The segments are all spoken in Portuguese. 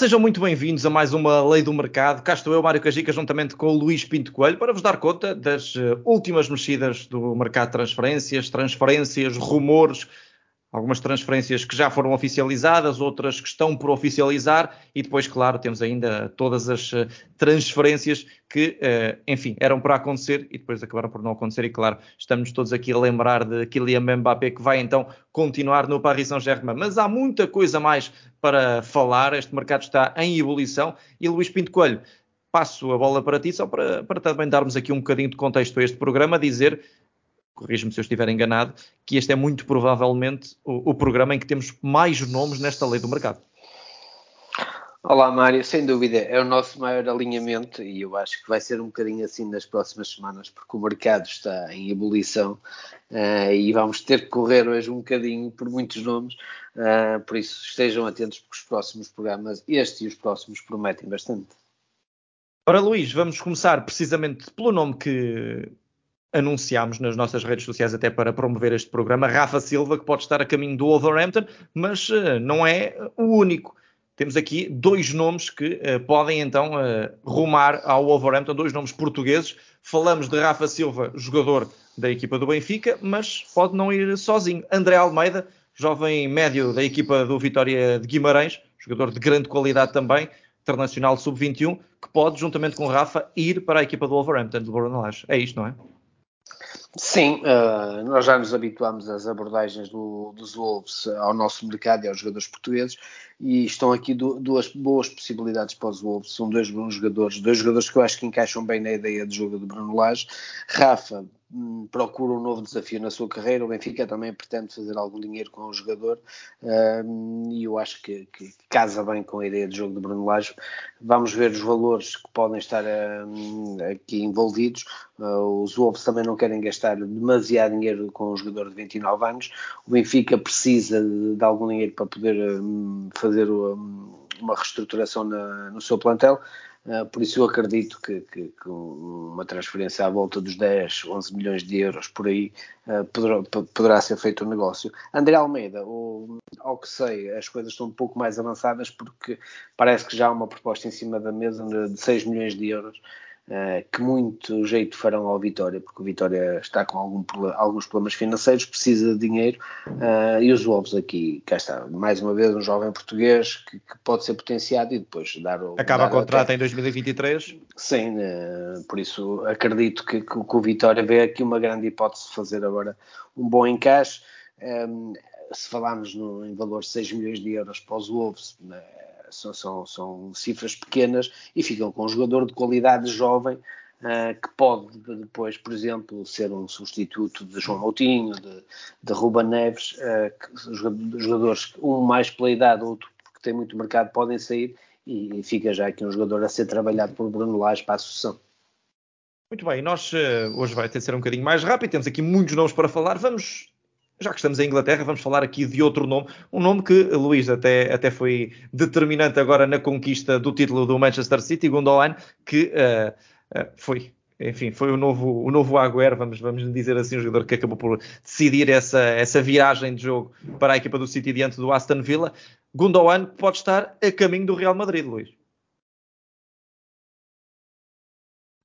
Sejam muito bem-vindos a mais uma Lei do Mercado. Cá estou eu, Mário Cajica, juntamente com o Luís Pinto Coelho, para vos dar conta das eh, últimas mexidas do mercado de transferências, transferências, rumores, algumas transferências que já foram oficializadas, outras que estão por oficializar e depois, claro, temos ainda todas as eh, transferências que, eh, enfim, eram para acontecer e depois acabaram por não acontecer e, claro, estamos todos aqui a lembrar de Kylian Mbappé que vai então continuar no Paris Saint-Germain. Mas há muita coisa mais para falar, este mercado está em ebulição e Luís Pinto Coelho, passo a bola para ti, só para, para também darmos aqui um bocadinho de contexto a este programa, dizer corrijo-me se eu estiver enganado, que este é muito provavelmente o, o, programa em que temos mais nomes nesta lei do mercado. Olá, Mário, sem dúvida, é o nosso maior alinhamento e eu acho que vai ser um bocadinho assim nas próximas semanas, porque o mercado está em ebulição uh, e vamos ter que correr hoje um bocadinho por muitos nomes, uh, por isso estejam atentos, porque os próximos programas, este e os próximos, prometem bastante. Ora, Luís, vamos começar precisamente pelo nome que anunciámos nas nossas redes sociais até para promover este programa, Rafa Silva, que pode estar a caminho do Wolverhampton, mas uh, não é o único. Temos aqui dois nomes que uh, podem então uh, rumar ao Wolverhampton, dois nomes portugueses. Falamos de Rafa Silva, jogador da equipa do Benfica, mas pode não ir sozinho. André Almeida, jovem médio da equipa do Vitória de Guimarães, jogador de grande qualidade também, internacional sub-21, que pode, juntamente com Rafa, ir para a equipa do Wolverhampton, do Bruno Lage. É isto, não é? Sim, uh, nós já nos habituamos às abordagens do, dos Wolves ao nosso mercado e aos jogadores portugueses e estão aqui do, duas boas possibilidades para os Wolves. São dois bons jogadores, dois jogadores que eu acho que encaixam bem na ideia de jogo de Bruno Lage. Rafa, procura um novo desafio na sua carreira. O Benfica também pretende fazer algum dinheiro com o jogador um, e eu acho que, que, casa bem com a ideia de jogo de Bruno Lage. Vamos ver os valores que podem estar um, aqui envolvidos. Uh, os Wolves também não querem gastar demasiado dinheiro com um jogador de 29 anos. O Benfica precisa de, de algum dinheiro para poder um, fazer uma reestruturação na, no seu plantel. Uh, por isso eu acredito que, que, que, uma transferência à volta dos 10, 11 milhões de euros por aí uh, poderá, poderá, ser feito o um negócio. André Almeida, o, ao que sei, as coisas estão um pouco mais avançadas porque parece que já há uma proposta em cima da mesa de 6 milhões de euros Uh, que muito jeito farão ao Vitória, porque o Vitória está com algum, alguns problemas financeiros, precisa de dinheiro, uh, e os Wolves aqui, cá está, mais uma vez um jovem português que, que pode ser potenciado e depois dar o... Acaba o contrato até... em 2023? Sim, uh, por isso acredito que, que, que, o Vitória vê aqui uma grande hipótese de fazer agora um bom encaixe. Um, se falarmos no, em valor de 6 milhões de euros para os Wolves, né, são, são, são cifras pequenas e ficam com um jogador de qualidade jovem Uh, que pode depois, por exemplo, ser um substituto de João Moutinho, de, de Ruba Neves, que, jogadores, um mais pela idade, outro que tem muito mercado, podem sair e, fica já aqui um jogador a ser trabalhado por Bruno Lage para a sucessão. Muito bem, nós uh, hoje vai ter de ser um bocadinho mais rápido, temos aqui muitos nomes para falar, vamos já que estamos em Inglaterra, vamos falar aqui de outro nome, um nome que, Luís, até, até foi determinante agora na conquista do título do Manchester City, Gundogan, que uh, uh, foi, enfim, foi o novo, o novo Agüero, vamos, vamos dizer assim, o jogador que acabou por decidir essa, essa viragem de jogo para a equipa do City diante do Aston Villa. Gundogan pode estar a caminho do Real Madrid, Luís.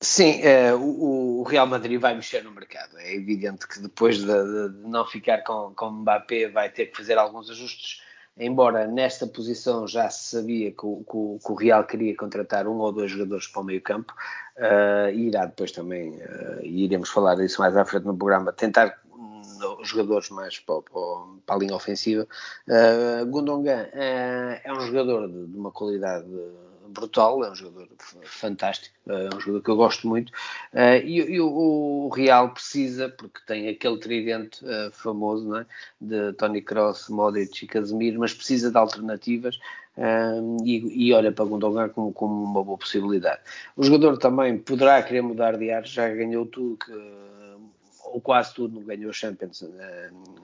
Sim, é, o, o, Real Madrid vai mexer no mercado. É evidente que depois de, de, de, não ficar com, com Mbappé vai ter que fazer alguns ajustes. Embora nesta posição já se sabia que o, que o Real queria contratar um ou dois jogadores para o meio campo, uh, e irá depois também, uh, e iremos falar disso mais à frente no programa, tentar jogadores mais para, para, a linha ofensiva. Uh, Gundogan é um jogador de, de uma qualidade brutal, é um jogador fantástico, é um jogador que eu gosto muito. Uh, e, e o, Real precisa, porque tem aquele tridente uh, famoso é? de Tony Kroos, Modric e Casemiro, mas precisa de alternativas. Uh, e, e, olha para Gundogan como, como uma boa possibilidade. O jogador também poderá querer mudar de ar, já ganhou tudo que ou quase tudo, não ganhou Champions uh,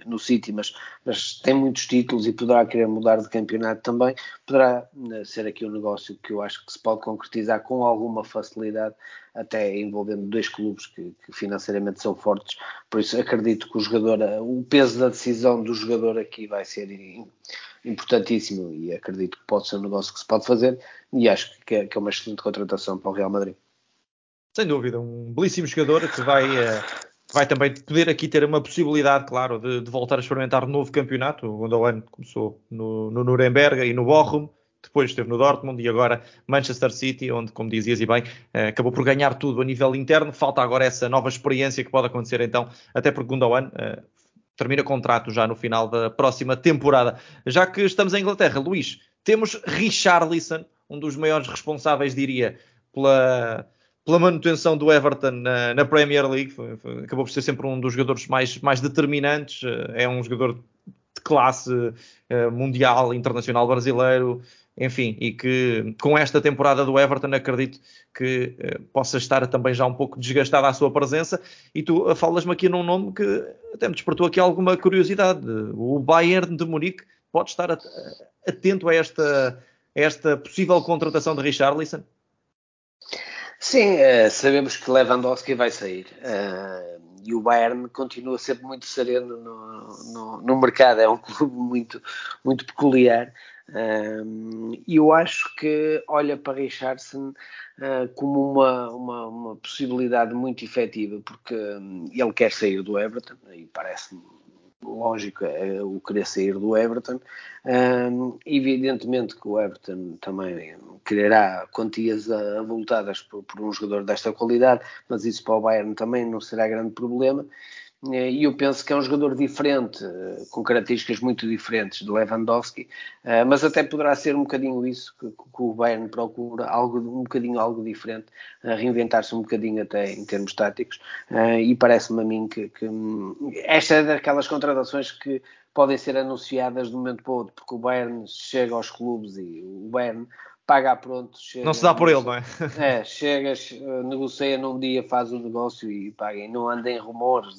no City, mas, mas, tem muitos títulos e poderá querer mudar de campeonato também. Poderá uh, ser aqui um negócio que eu acho que se pode concretizar com alguma facilidade, até envolvendo dois clubes que, que financeiramente são fortes. Por isso, acredito que o jogador, o peso da decisão do jogador aqui vai ser importantíssimo e acredito que pode ser um negócio que se pode fazer e acho que é, que é uma excelente contratação para o Real Madrid. Sem dúvida, um belíssimo jogador que vai, uh, vai também poder aqui ter uma possibilidade, claro, de, de voltar a experimentar um novo campeonato. O Gundogan começou no, no Nuremberg e no Bochum, depois esteve no Dortmund e agora Manchester City, onde, como dizias e bem, uh, acabou por ganhar tudo a nível interno. Falta agora essa nova experiência que pode acontecer então, até porque Gundogan uh, termina contrato já no final da próxima temporada. Já que estamos em Inglaterra, Luís, temos Richarlison, um dos maiores responsáveis, diria, pela pela manutenção do Everton na, na Premier League. Foi, foi, acabou por ser sempre um dos jogadores mais, mais determinantes. Eh, é um jogador de classe uh, mundial, internacional brasileiro, enfim, e que com esta temporada do Everton acredito que uh, possa estar também já um pouco desgastada a sua presença. E tu falas-me aqui num nome que até me despertou aqui alguma curiosidade. O Bayern de Munique pode estar atento a esta, a esta possível contratação de Richarlison? Sim, uh, sabemos que Lewandowski vai sair. Uh, e o Bayern continua sempre muito sereno no, no, no mercado. É um clube muito, muito peculiar. Uh, e eu acho que olha para Richardson como uma, uma, uma, possibilidade muito efetiva, porque ele quer sair do Everton, e parece-me lógico é o querer sair do Everton. Um, evidentemente que o Everton também quererá quantias avultadas por, por, um jogador desta qualidade, mas isso para o Bayern também não será grande problema. Eh, e eu penso que é um jogador diferente, eh, com características muito diferentes de Lewandowski, eh, mas até poderá ser um bocadinho isso que, que o Bayern procura, algo, um bocadinho algo diferente, reinventar-se um bocadinho até em termos táticos, e parece-me a mim que, que hum, esta é daquelas contratações que podem ser anunciadas de um momento para o outro, porque o Bayern chega aos clubes e o Bayern paga pronto. Chega, não se dá por ele, não é? É, chegas, negocia num dia, faz o negócio e paga. E não anda em rumores.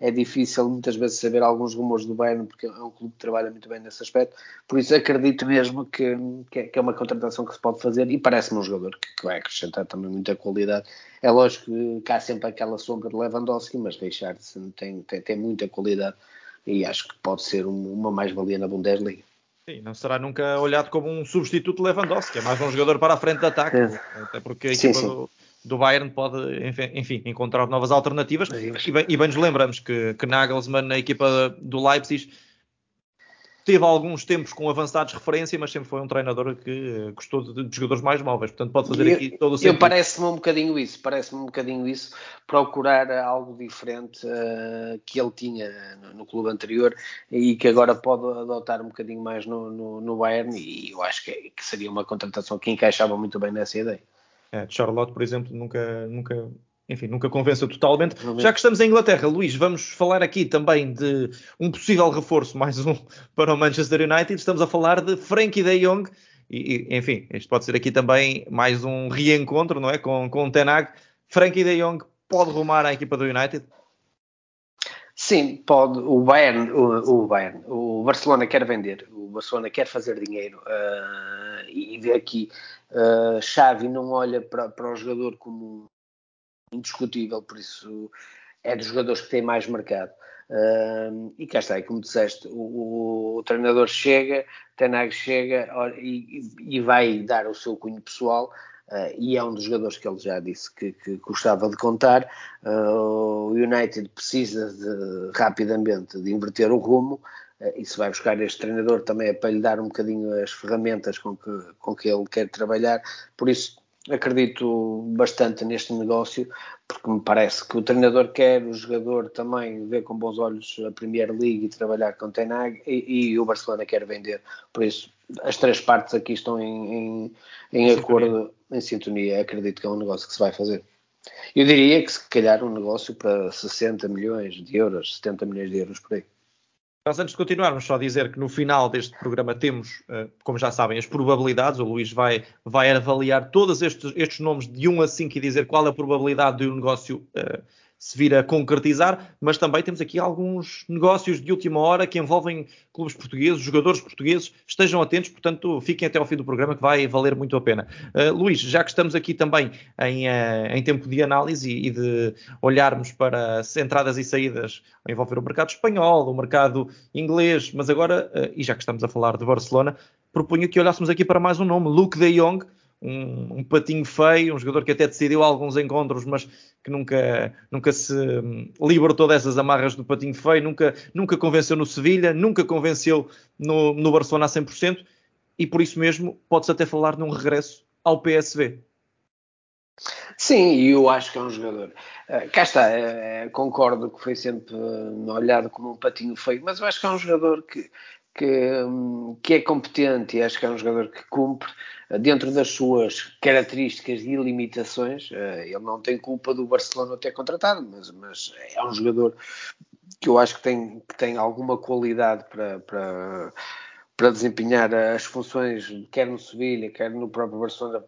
É difícil muitas vezes saber alguns rumores do Bayern, porque é um clube que trabalha muito bem nesse aspecto. Por isso acredito mesmo que, que é uma contratação que se pode fazer e parece-me um jogador que, que vai acrescentar também muita qualidade. É lógico que há sempre aquela sombra de Lewandowski, mas Richardson tem, tem, tem muita qualidade e acho que pode ser uma mais-valia na Bundesliga. Sim, não será nunca olhado como um substituto de Lewandowski, é mais um jogador para a frente de ataque, é. até porque a equipa sim, sim. Do, do, Bayern pode, enfim, encontrar novas alternativas. E bem, e bem nos lembramos que, que Nagelsmann, na equipa do Leipzig, teve alguns tempos com avançados referência, mas sempre foi um treinador que gostou de, de jogadores mais móveis, portanto pode fazer eu, aqui todo o sentido. Parece-me um bocadinho isso, parece-me um bocadinho isso, procurar algo diferente uh, que ele tinha no, no, clube anterior e que agora pode adotar um bocadinho mais no, no, no Bayern e eu acho que, que, seria uma contratação que encaixava muito bem nessa ideia. É, Charlotte, por exemplo, nunca, nunca enfim, nunca convenceu totalmente. Já que estamos em Inglaterra, Luís, vamos falar aqui também de um possível reforço, mais um para o Manchester United. Estamos a falar de Frankie de Jong. E, enfim, isto pode ser aqui também mais um reencontro, não é? Com, com o Tenag. Frankie de Jong pode rumar à equipa do United? Sim, pode. O Bayern, o, o Bayern, o Barcelona quer vender, o Barcelona quer fazer dinheiro uh, e vê aqui uh, Xavi não olha para, para o jogador como indiscutível, por isso é dos jogadores que tem mais mercado. Uh, e cá está, e como disseste, o, o, treinador chega, Tenag chega e, e, vai dar o seu cunho pessoal. Uh, e é um dos jogadores que ele já disse que, que gostava de contar. Uh, o United precisa de, rapidamente de inverter o rumo uh, e se vai buscar este treinador também é para lhe dar um bocadinho as ferramentas com que, com que ele quer trabalhar. Por isso, acredito bastante neste negócio, porque me parece que o treinador quer, o jogador também vê com bons olhos a Premier League e trabalhar com Tenag, e, e o Barcelona quer vender. Por isso, as três partes aqui estão em, em, em acordo, em sintonia. Acredito que é um negócio que se vai fazer. Eu diria que se calhar um negócio para 60 milhões de euros, 70 milhões de euros por aí. Antes de continuarmos, só dizer que no final deste programa temos, eh, como já sabem, as probabilidades. O Luís vai, vai avaliar todos estes, estes nomes de 1 a 5 e dizer qual a probabilidade de um negócio uh, se vir a concretizar, mas também temos aqui alguns negócios de última hora que envolvem clubes portugueses, jogadores portugueses. Estejam atentos, portanto, fiquem até ao fim do programa que vai valer muito a pena. Uh, Luís, já que estamos aqui também em, uh, em tempo de análise e, e, de olharmos para as entradas e saídas a envolver o mercado espanhol, o mercado inglês, mas agora, uh, e já que estamos a falar de Barcelona, propunha que olhássemos aqui para mais um nome, Luke de Jong, um, um, patinho feio, um jogador que até decidiu alguns encontros, mas que nunca, nunca se hum, libertou dessas amarras do patinho feio, nunca, nunca convenceu no Sevilha, nunca convenceu no, no Barcelona a 100%, e por isso mesmo pode-se até falar num regresso ao PSV. Sim, eu acho que é um jogador. Uh, cá está, uh, concordo que foi sempre uh, olhado como um patinho feio, mas eu acho que é um jogador que, que, um, que é competente e acho que é um jogador que cumpre dentro das suas características e limitações. ele não tem culpa do Barcelona ter contratado, mas, mas é um jogador que eu acho que tem, que tem alguma qualidade para, para, para desempenhar as funções, quer no Sevilha, quer no próprio Barcelona,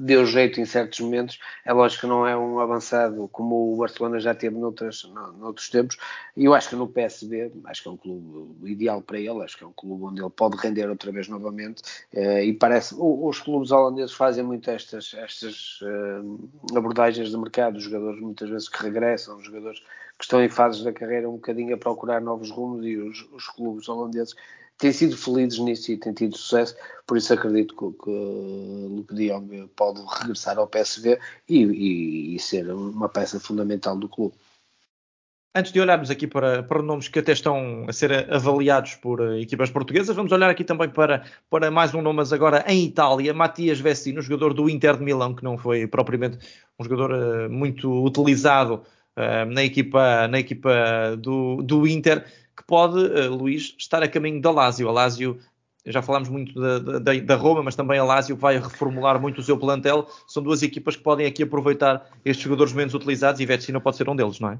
deu jeito em certos momentos. É lógico que não é um avançado como o Barcelona já teve noutras, noutros tempos. E eu acho que no PSB, acho que é um clube ideal para ele, acho que é um clube onde ele pode render outra vez novamente. Eh, e parece, os clubes holandeses fazem muito estas, estas eh, abordagens de mercado, os jogadores muitas vezes que regressam, os jogadores que estão em fases da carreira um bocadinho a procurar novos rumos e os, os clubes holandeses têm sido felizes nisso e têm tido sucesso, por isso acredito que, que Luke de pode regressar ao PSV e, e, e, ser uma peça fundamental do clube. Antes de olharmos aqui para, para nomes que até estão a ser avaliados por uh, equipas portuguesas, vamos olhar aqui também para, para mais um nome, mas agora em Itália, Matias Vecino, jogador do Inter de Milão, que não foi propriamente um jogador uh, muito utilizado uh, na equipa, na equipa do, do Inter, pode, uh, Luís, estar a caminho da Lazio. A Lazio, já falámos muito da, da, da, Roma, mas também a Lazio vai reformular muito o seu plantel. São duas equipas que podem aqui aproveitar estes jogadores menos utilizados e Vecino pode ser um deles, não é?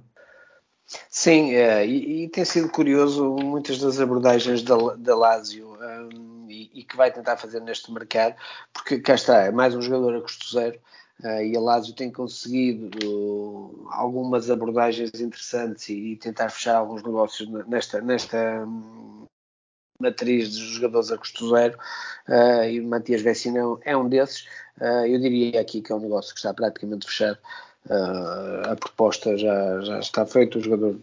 Sim, é, e, e, tem sido curioso muitas das abordagens da, da Lazio um, e, e, que vai tentar fazer neste mercado, porque cá está, é mais um jogador a custo zero, Uh, e a Lazio tem conseguido uh, algumas abordagens interessantes e, e, tentar fechar alguns negócios nesta, nesta um, matriz de jogadores a custo zero uh, e o Matias Vecino é um desses. eu diria aqui que é um negócio que está praticamente fechado Uh, a proposta já, já está feita, o jogador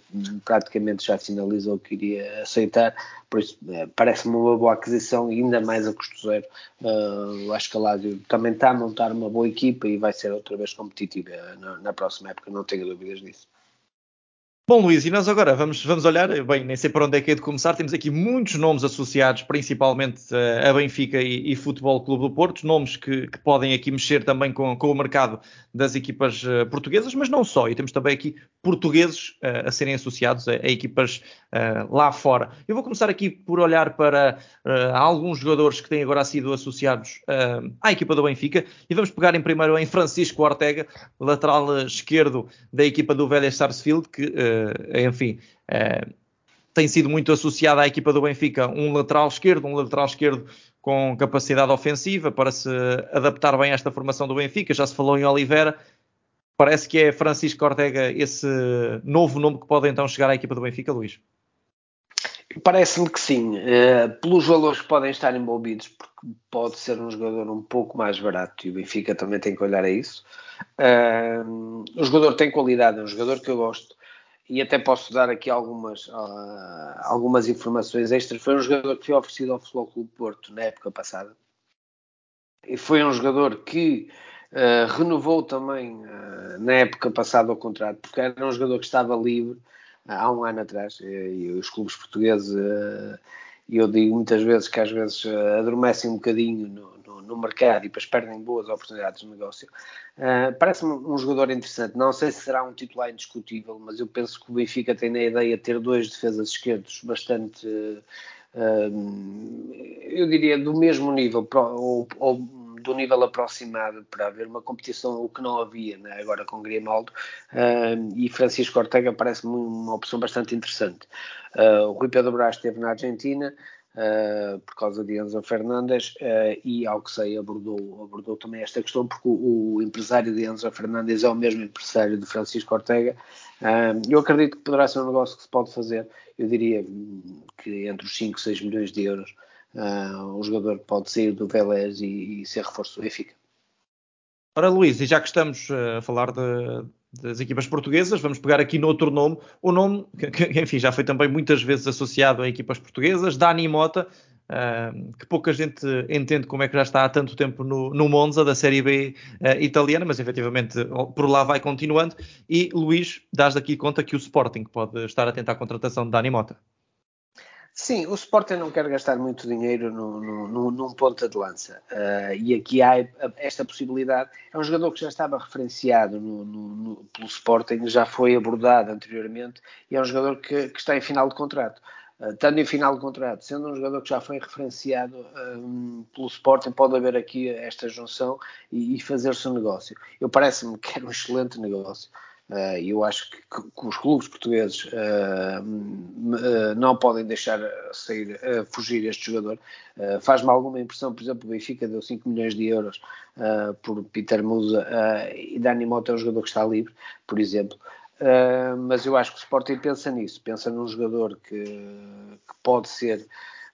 praticamente já finalizou o que iria aceitar, por isso uh, parece-me uma boa aquisição ainda mais a custo zero. Uh, acho que a Lazio também está a montar uma boa equipa e vai ser outra vez competitiva na, na próxima época, não tenho dúvidas disso. Bom, Luís, e nós agora vamos, vamos olhar, bem, nem sei para onde é que é de começar, temos aqui muitos nomes associados, principalmente uh, a Benfica e, e, Futebol Clube do Porto, nomes que, que, podem aqui mexer também com, com o mercado das equipas uh, portuguesas, mas não só, e temos também aqui portugueses uh, a serem associados a, a equipas lá fora. Eu vou começar aqui por olhar para alguns jogadores que têm agora sido associados à equipa do Benfica, e vamos pegar em primeiro em Francisco Ortega, lateral esquerdo da equipa do Vélez Sarsfield, que enfim, tem sido muito associado à equipa do Benfica um lateral esquerdo, um lateral esquerdo com capacidade ofensiva para se adaptar bem a esta formação do Benfica. Já se falou em Oliveira. Parece que é Francisco Ortega esse novo nome que pode então chegar à equipa do Benfica, Luís? Parece-me que sim, uh, pelos valores que podem estar envolvidos, porque pode ser um jogador um pouco mais barato e o Benfica também tem que olhar a isso. Uh, o jogador tem qualidade, é um jogador que eu gosto e até posso dar aqui algumas, uh, algumas informações extras. Foi um jogador que foi oferecido ao Futebol Clube Porto na época passada. E foi um jogador que uh, renovou também uh, na época passada o contrato, porque era um jogador que estava livre há um ano atrás. E, os clubes portugueses, eu digo muitas vezes que às vezes adormecem um bocadinho no, no mercado e depois perdem boas oportunidades de negócio. Uh, Parece-me um jogador interessante. Não sei se será um titular indiscutível, mas eu penso que o Benfica tem na ideia de ter dois defesas esquerdos bastante, uh, eu diria, do mesmo nível, ou, ou, do nível aproximado, para haver uma competição, o que não havia né, agora com Grimaldo. Uh, e Francisco Ortega parece-me uma opção bastante interessante. o Rui Pedro Brás esteve na Argentina. uh, por causa de Enzo Fernandes uh, e, ao que sei, abordou, abordou também esta questão porque o, o empresário de Enzo Fernandes é o mesmo empresário de Francisco Ortega. Uh, eu acredito que poderá ser um negócio que se pode fazer, eu diria que entre os 5 e 6 milhões de euros o jogador pode sair do Vélez e, e ser reforço do Benfica. Ora, Luís, e já que estamos a falar de, das equipas portuguesas, vamos pegar aqui noutro nome, o nome que, enfim, já foi também muitas vezes associado a equipas portuguesas, Dani Mota, uh, que pouca gente entende como é que já está há tanto tempo no, no Monza, da Série B uh, italiana, mas efetivamente por lá vai continuando. E Luís, dás daqui conta que o Sporting pode estar a tentar a contratação de Dani Mota. Sim, o Sporting não quer gastar muito dinheiro no, no, no, num ponta de lança. Uh, e aqui há esta possibilidade. É um jogador que já estava referenciado pelo Sporting, já foi abordado anteriormente, e é um jogador que, que está em final de contrato. Uh, estando em final de contrato, sendo um jogador que já foi referenciado um, pelo Sporting, pode haver aqui esta junção e, e fazer-se um negócio. Eu parece-me que era um excelente negócio. Uh, eu acho que, que, os clubes portugueses uh, uh, não podem deixar sair, fugir este jogador. Faz-me alguma impressão, por exemplo, o Benfica deu 5 milhões de euros por Peter Musa e Dani Mota é um jogador que está livre, por exemplo. mas eu acho que o Sporting pensa nisso, pensa num jogador que, que pode ser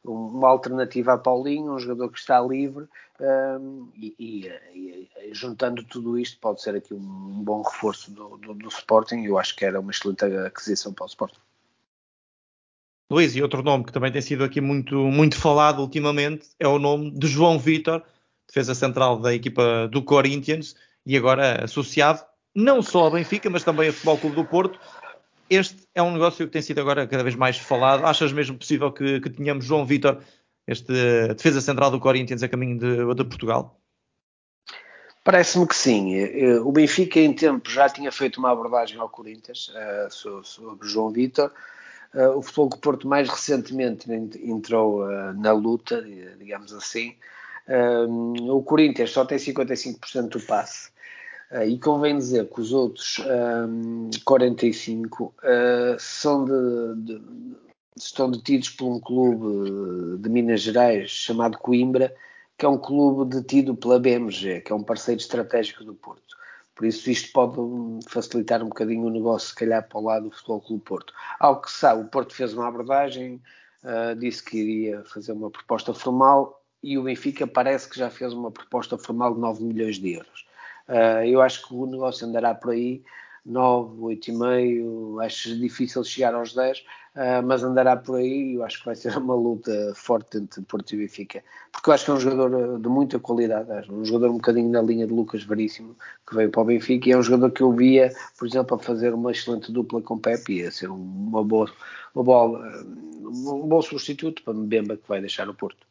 uma alternativa a Paulinho, um jogador que está livre um, e, e, e, juntando tudo isto pode ser aqui um, um bom reforço do, do, do, Sporting eu acho que era uma excelente aquisição para o Sporting. Luís, e outro nome que também tem sido aqui muito, muito falado ultimamente é o nome de João Vitor, defesa central da equipa do Corinthians e agora associado não só ao Benfica, mas também ao Futebol Clube do Porto este é um negócio que tem sido agora cada vez mais falado. Achas mesmo possível que, que tenhamos João Vitor, este defesa central do Corinthians, a caminho de, de Portugal? Parece-me que sim. O Benfica, em tempo, já tinha feito uma abordagem ao Corinthians sobre João Vitor. O Futebol do Porto, mais recentemente, entrou na luta, digamos assim. o Corinthians só tem 55% do passe. Uh, e convém dizer que os outros um, 45 uh, são de, de, estão detidos por um clube de Minas Gerais chamado Coimbra, que é um clube detido pela BMG, que é um parceiro estratégico do Porto. Por isso isto pode facilitar um bocadinho o negócio, se calhar, para o lado do Futebol Clube Porto. Ao que sabe, o Porto fez uma abordagem, uh, disse que iria fazer uma proposta formal e o Benfica parece que já fez uma proposta formal de 9 milhões de euros. Uh, eu acho que o negócio andará por aí, 9, 8,5, acho difícil chegar aos 10, uh, ah, mas andará por aí e eu acho que vai ser uma luta forte entre Porto e Benfica, porque eu acho que é um jogador de muita qualidade, um jogador um bocadinho na linha de Lucas Veríssimo, que veio para o Benfica, e é um jogador que eu via, por exemplo, a fazer uma excelente dupla com Pepe, e a ser uma boa, uma boa, um bom substituto para Mbemba que vai deixar o Porto.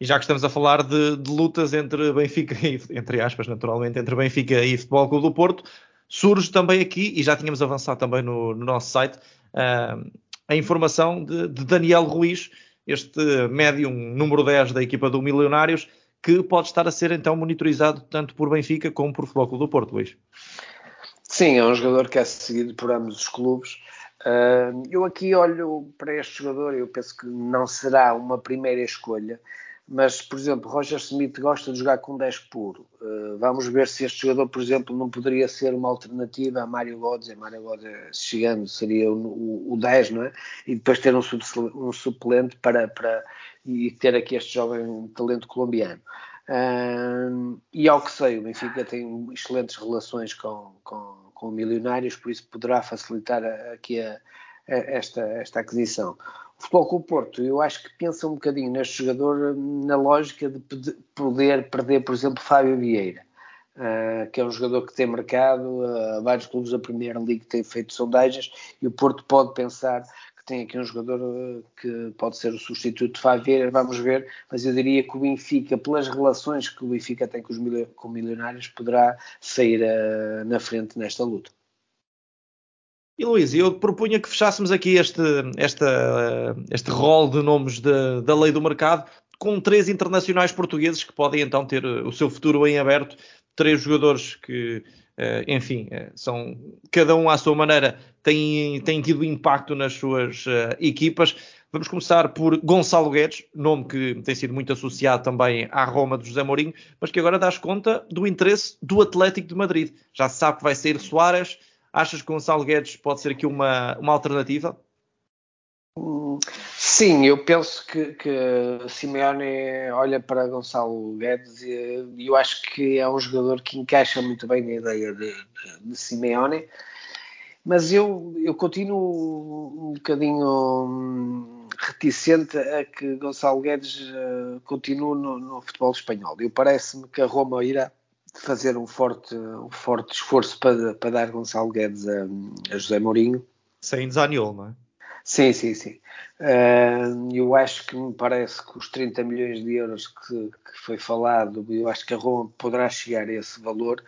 E já que estamos a falar de, de, lutas entre Benfica e, entre aspas, naturalmente, entre Benfica e Futebol Clube do Porto, surge também aqui, e já tínhamos avançado também no, no nosso site, uh, a informação de, de, Daniel Ruiz, este médium número 10 da equipa do Milionários, que pode estar a ser então monitorizado tanto por Benfica como por Futebol Clube do Porto, Luís. Sim, é um jogador que é seguido por ambos os clubes. Uh, eu aqui olho para este jogador, eu penso que não será uma primeira escolha, mas, por exemplo, Roger Smith gosta de jogar com 10 puro. Uh, vamos ver se este jogador, por exemplo, não poderia ser uma alternativa a Mário Götze. Mário Götze, chegando, seria o, o, o 10, não é? E depois ter um, um suplente para, para, e ter aqui este jovem talento colombiano. Uh, e ao que sei, o Benfica tem excelentes relações com, com, com milionários, por isso poderá facilitar aqui a, a, esta, esta aquisição. Futebol o Porto, eu acho que pensa um bocadinho neste jogador na lógica de poder perder, por exemplo, Fábio Vieira, uh, que é um jogador que tem mercado, uh, vários clubes da Premier League têm feito sondagens e o Porto pode pensar que tem aqui um jogador uh, que pode ser o substituto de Fábio Vieira, vamos ver, mas eu diria que o Benfica, pelas relações que o Benfica tem com os milionários, poderá sair na frente nesta luta. E Luís, eu propunha que fechássemos aqui este, este rol de nomes de, da lei do mercado com três internacionais portugueses que podem então ter o seu futuro em aberto. Três jogadores que, eh, enfim, eh, são cada um à sua maneira têm, têm tido impacto nas suas eh, equipas. Vamos começar por Gonçalo Guedes, nome que tem sido muito associado também à Roma de José Mourinho, mas que agora dás conta do interesse do Atlético de Madrid. Já se sabe que vai sair Soares. Achas que Gonçalo Guedes pode ser aqui uma, uma alternativa? Sim, eu penso que, que Simeone olha para Gonçalo Guedes e eu acho que é um jogador que encaixa muito bem na ideia de, de, de Simeone, mas eu, eu continuo um bocadinho hum, reticente a que Gonçalo Guedes uh, continue no, no, futebol espanhol. Eu parece-me que a Roma irá fazer um forte, um forte esforço para, para dar Gonçalo Guedes a, a José Mourinho. Sem Zaniol, não é? Sim, sim, sim. Uh, eu acho que me parece que os 30 milhões de euros que, que, foi falado, eu acho que a Roma poderá chegar a esse valor.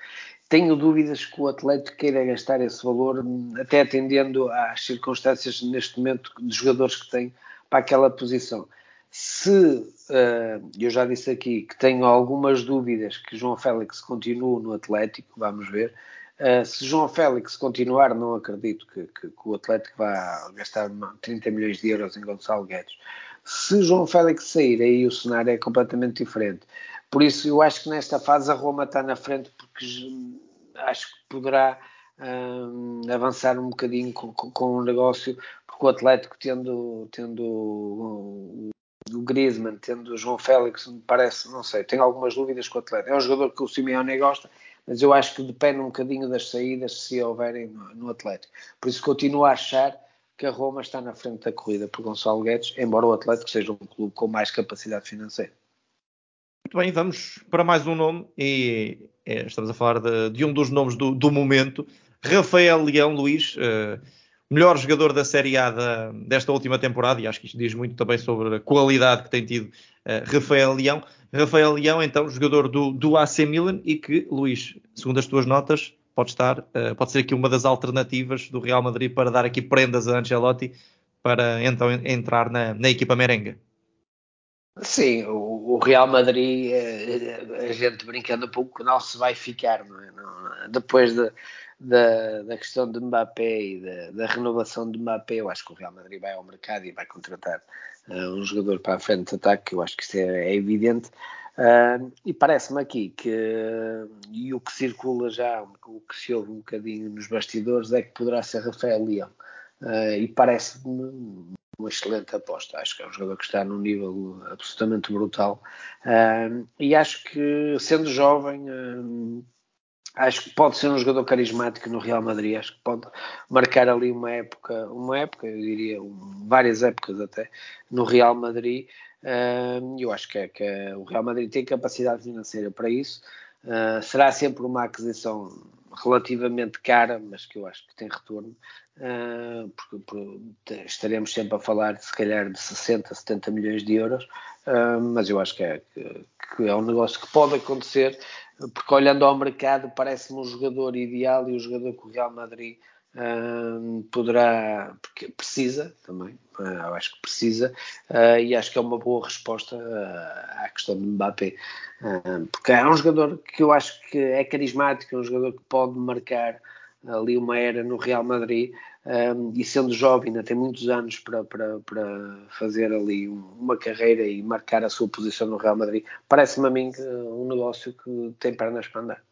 Tenho dúvidas que o Atlético queira gastar esse valor, até atendendo às circunstâncias neste momento de jogadores que tem para aquela posição. Se uh, eu já disse aqui que tenho algumas dúvidas que João Félix continue no Atlético, vamos ver. Uh, se João Félix continuar, não acredito que, que, que, o Atlético vá gastar 30 milhões de euros em Gonçalo Guedes. Se João Félix sair, aí o cenário é completamente diferente. Por isso, eu acho que nesta fase a Roma está na frente, porque acho que poderá um, avançar um bocadinho com, com, com, o negócio, porque o Atlético, tendo, tendo o, o Griezmann, tendo o João Félix, me parece, não sei, tenho algumas dúvidas com o Atlético. É um jogador que o Simeone gosta mas eu acho que depende um bocadinho das saídas se houverem no, no Atlético. Por isso continuo a achar que a Roma está na frente da corrida por Gonçalo Guedes, embora o Atlético seja um clube com mais capacidade financeira. Muito bem, vamos para mais um nome e é, estamos a falar de, de um dos nomes do, do, momento, Rafael Leão Luís, uh, melhor jogador da Série A da, desta última temporada, e acho que isto diz muito também sobre a qualidade que tem tido uh, Rafael Leão. Rafael Leão, então, jogador do, do AC Milan e que, Luís, segundo as tuas notas, pode estar, uh, pode ser aqui uma das alternativas do Real Madrid para dar aqui prendas a Ancelotti para então entrar na, na equipa merengue. Sim, o, Real Madrid, a gente brincando um pouco, não se vai ficar, não é? Depois de, da, da questão de Mbappé e da, da, renovação de Mbappé, eu acho que o Real Madrid vai ao mercado e vai contratar uh, um jogador para a frente de ataque, eu acho que isso é, é evidente. Uh, e parece-me aqui que, uh, e o que circula já, o que se ouve um bocadinho nos bastidores, é que poderá ser Rafael Leão. e parece-me uma excelente aposta. Acho que é um jogador que está num nível absolutamente brutal. e acho que, sendo jovem, acho que pode ser um jogador carismático no Real Madrid, acho que pode marcar ali uma época, uma época, eu diria várias épocas até, no Real Madrid. Eu acho que, é, que é, o Real Madrid tem capacidade financeira para isso. Uh, será sempre uma aquisição relativamente cara, mas que eu acho que tem retorno, uh, porque, estaremos sempre a falar se calhar de 60, 70 milhões de euros, uh, mas eu acho que é, que, é um negócio que pode acontecer porque olhando ao mercado parece-me um jogador ideal e o jogador que o Real Madrid um, poderá, porque precisa também, uh, eu acho que precisa, uh, e acho que é uma boa resposta uh, à questão de Mbappé, porque é um jogador que eu acho que é carismático, é um jogador que pode marcar ali uma era no Real Madrid um, e sendo jovem ainda tem muitos anos para, para, para fazer ali uma carreira e marcar a sua posição no Real Madrid. Parece-me a mim um negócio que tem pernas para andar.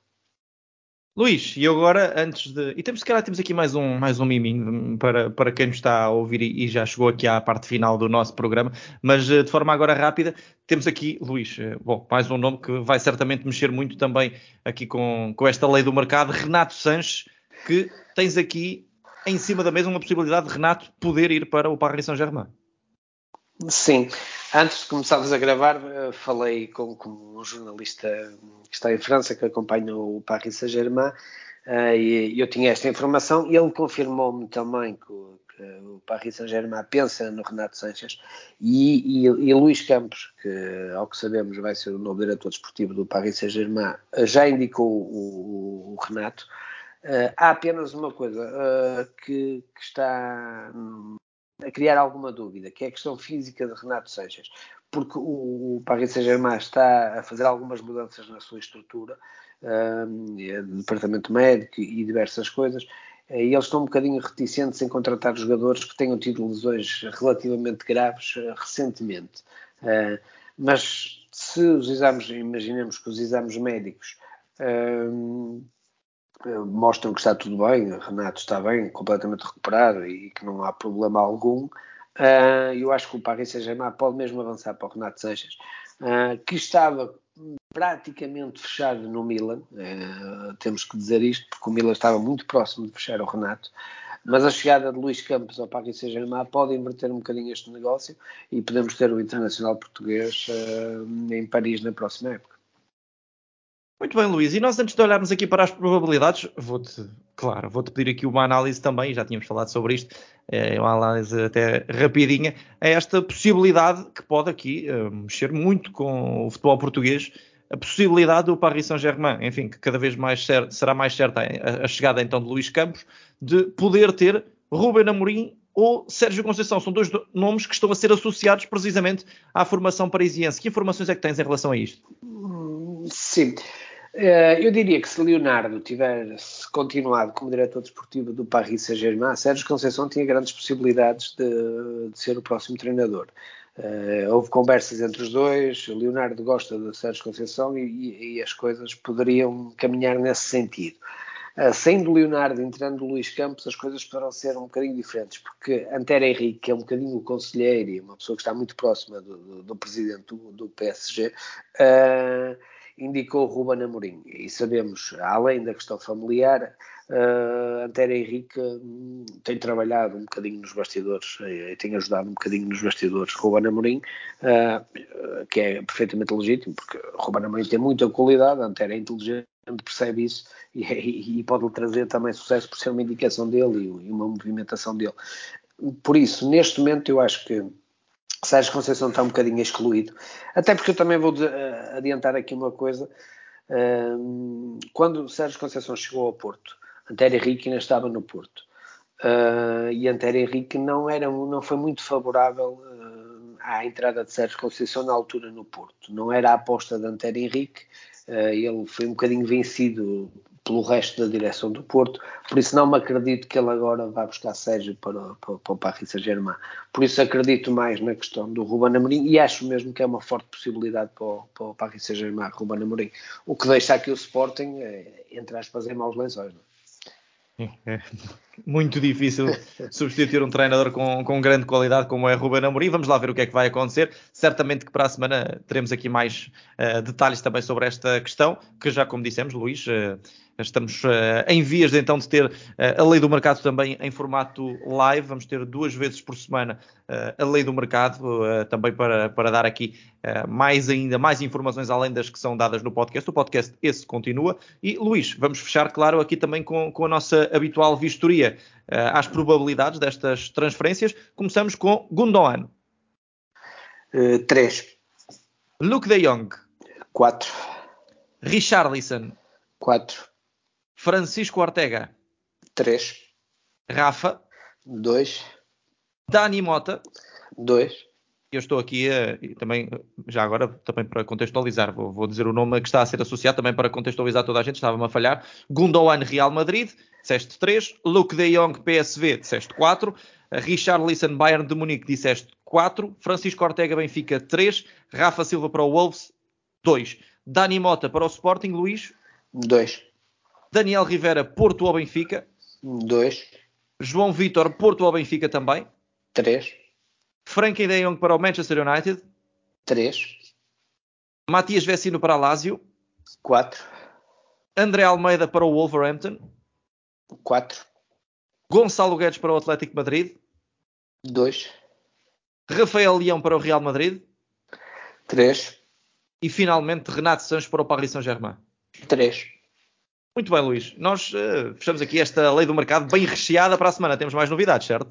Luís, e agora, antes de. E temos, se calhar, temos aqui mais um, mais um miminho para, para quem nos está a ouvir e, já chegou aqui à parte final do nosso programa, mas eh, de forma agora rápida, temos aqui, Luís, eh, bom, mais um nome que vai certamente mexer muito também aqui com, com esta lei do mercado, Renato Sanches, que tens aqui em cima da mesa uma possibilidade de Renato poder ir para o Paris Saint-Germain. Sim, antes de começarmos a gravar, eh, falei com, com, um jornalista que está em França, que acompanha o Paris Saint-Germain, uh, e eu tinha esta informação, e ele confirmou-me também que, que, o Paris Saint-Germain pensa no Renato Sanches, e, e, e Luís Campos, que ao que sabemos vai ser o novo diretor desportivo do Paris Saint-Germain, já indicou o, o Renato, Uh, há apenas uma coisa uh, que, que, está a criar alguma dúvida, que é a questão física de Renato Seixas, porque o, o Paris Saint-Germain está a fazer algumas mudanças na sua estrutura, uh, departamento médico e diversas coisas, e eles estão um bocadinho reticentes em contratar jogadores que tenham tido lesões relativamente graves recentemente. mas se os exames, imaginemos que os exames médicos mostram que está tudo bem, Renato está bem, completamente recuperado e que não há problema algum, Uh, eu acho que o Paris Saint-Germain pode mesmo avançar para o Renato Sanches, uh, que estava praticamente fechado no Milan. Uh, temos que dizer isto, porque o Milan estava muito próximo de fechar o Renato. Mas a chegada de Luís Campos ao Paris Saint-Germain pode inverter um bocadinho este negócio e podemos ter o internacional português em Paris na próxima época. Muito bem, Luís. E nós, antes de olharmos aqui para as probabilidades, vou-te, claro, vou-te pedir aqui uma análise também, já tínhamos falado sobre isto, é uma análise até rapidinha, a esta possibilidade que pode aqui uh, mexer muito com o futebol português, a possibilidade do Paris Saint-Germain, enfim, que cada vez mais ser, será mais certa a, a, chegada então de Luís Campos, de poder ter Ruben Amorim ou Sérgio Conceição. São dois nomes que estão a ser associados precisamente à formação parisiense. Que informações é que tens em relação a isto? Sim. Eh, eu diria que se Leonardo tivesse continuado como diretor desportivo do Paris Saint-Germain, Sérgio Conceição tinha grandes possibilidades de, de ser o próximo treinador. Uh, houve conversas entre os dois, o Leonardo gosta de Sérgio Conceição e, e as coisas poderiam caminhar nesse sentido. Uh, saindo Leonardo, entrando Luís Campos, as coisas poderão ser um bocadinho diferentes, porque Antero Henrique, que é um bocadinho o conselheiro e uma pessoa que está muito próxima do, do, do presidente do, do PSG, uh, indicou Ruben Amorim. E sabemos, além da questão familiar, uh, Antero Henrique um, tem trabalhado um bocadinho nos bastidores e, e tem ajudado um bocadinho nos bastidores Ruben Amorim, uh, que é perfeitamente legítimo, porque Ruben Amorim tem muita qualidade, Antero é inteligente, percebe isso e, e, e pode trazer também sucesso por ser uma indicação dele e, e uma movimentação dele. Por isso, neste momento, eu acho que Sérgio Conceição está um bocadinho excluído. Até porque eu também vou eh, adiantar aqui uma coisa. Ehm, quando Sérgio Conceição chegou ao Porto, Antério Henrique ainda estava no Porto. Uh, e Antério Henrique não, era, não foi muito favorável à entrada de Sérgio Conceição na altura no Porto. Não era a aposta de Antério Henrique, ele foi um bocadinho vencido pelo resto da direção do Porto, por isso não me acredito que ele agora vá buscar Sérgio para, para, para o Paris Saint-Germain. Por isso acredito mais na questão do Ruben Amorim e acho mesmo que é uma forte possibilidade para o, para o Paris Saint-Germain, Ruben Amorim. O que deixa aqui o Sporting, é, entre aspas, em maus lençóis. Não é? É muito difícil substituir um treinador com, com grande qualidade como é Ruben Amorim. Vamos lá ver o que é que vai acontecer. Certamente que para a semana teremos aqui mais uh, detalhes também sobre esta questão, que já como dissemos, Luís, uh, Estamos uh, em vias de, então de ter uh, a lei do mercado também em formato live. Vamos ter duas vezes por semana uh, a lei do mercado, também para, para dar aqui mais ainda mais informações além das que são dadas no podcast. O podcast esse continua. E Luís, vamos fechar, claro, aqui também com, com a nossa habitual vistoria às probabilidades destas transferências. Começamos com Gundogan. Uh, três. Luke de Jong. Quatro. Richarlison. Quatro. Francisco Ortega. 3. Rafa. 2. Dani Mota. 2. Eu estou aqui uh, também, já agora, também para contextualizar, vou, vou, dizer o nome que está a ser associado também para contextualizar toda a gente, estava-me a falhar. Gundogan Real Madrid, disseste 3. Luke de Jong PSV, disseste 4. Richarlison Bayern de Munique, disseste 4. Francisco Ortega Benfica, 3. Rafa Silva para o Wolves, 2. Dani Mota para o Sporting, Luís? 2. Daniel Rivera, Porto ao Benfica. 2. João Vitor, Porto ao Benfica também. 3. Frankie de Jong para o Manchester United. 3. Matias Vecino para o Lazio. 4. André Almeida para o Wolverhampton. 4. Gonçalo Guedes para o Atlético Madrid. 2. Rafael Leão para o Real Madrid. 3. E finalmente Renato Sanches para o Paris Saint-Germain. 3. Muito bem, Luís. Nós uh, fechamos aqui esta lei do mercado bem recheada para a semana. Temos mais novidades, certo?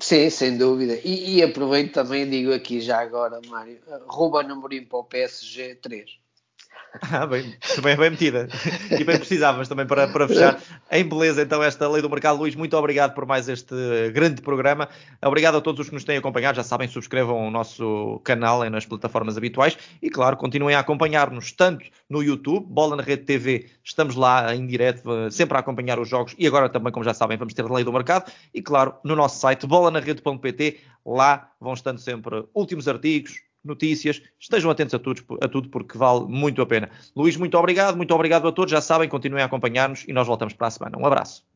Sim, sem dúvida. E, e aproveito também digo aqui já agora, Mário, Ruben Amorim para o PSG 3. Ah, bem, bem, bem metida. E bem precisávamos também para, para fechar em beleza então esta Lei do Mercado. Luís, muito obrigado por mais este grande programa. Obrigado a todos os que nos têm acompanhado. Já sabem, subscrevam o nosso canal nas plataformas habituais e, claro, continuem a acompanhar-nos tanto no YouTube, Bola na Rede TV, estamos lá em direto, sempre a acompanhar os jogos e agora também, como já sabem, vamos ter a Lei do Mercado e, claro, no nosso site bolanarede.pt, lá vão estando sempre últimos artigos, notícias. Estejam atentos a tudo, a tudo porque vale muito a pena. Luís, muito obrigado, muito obrigado a todos. Já sabem, continuem a acompanhar-nos e nós voltamos para a semana. Um abraço.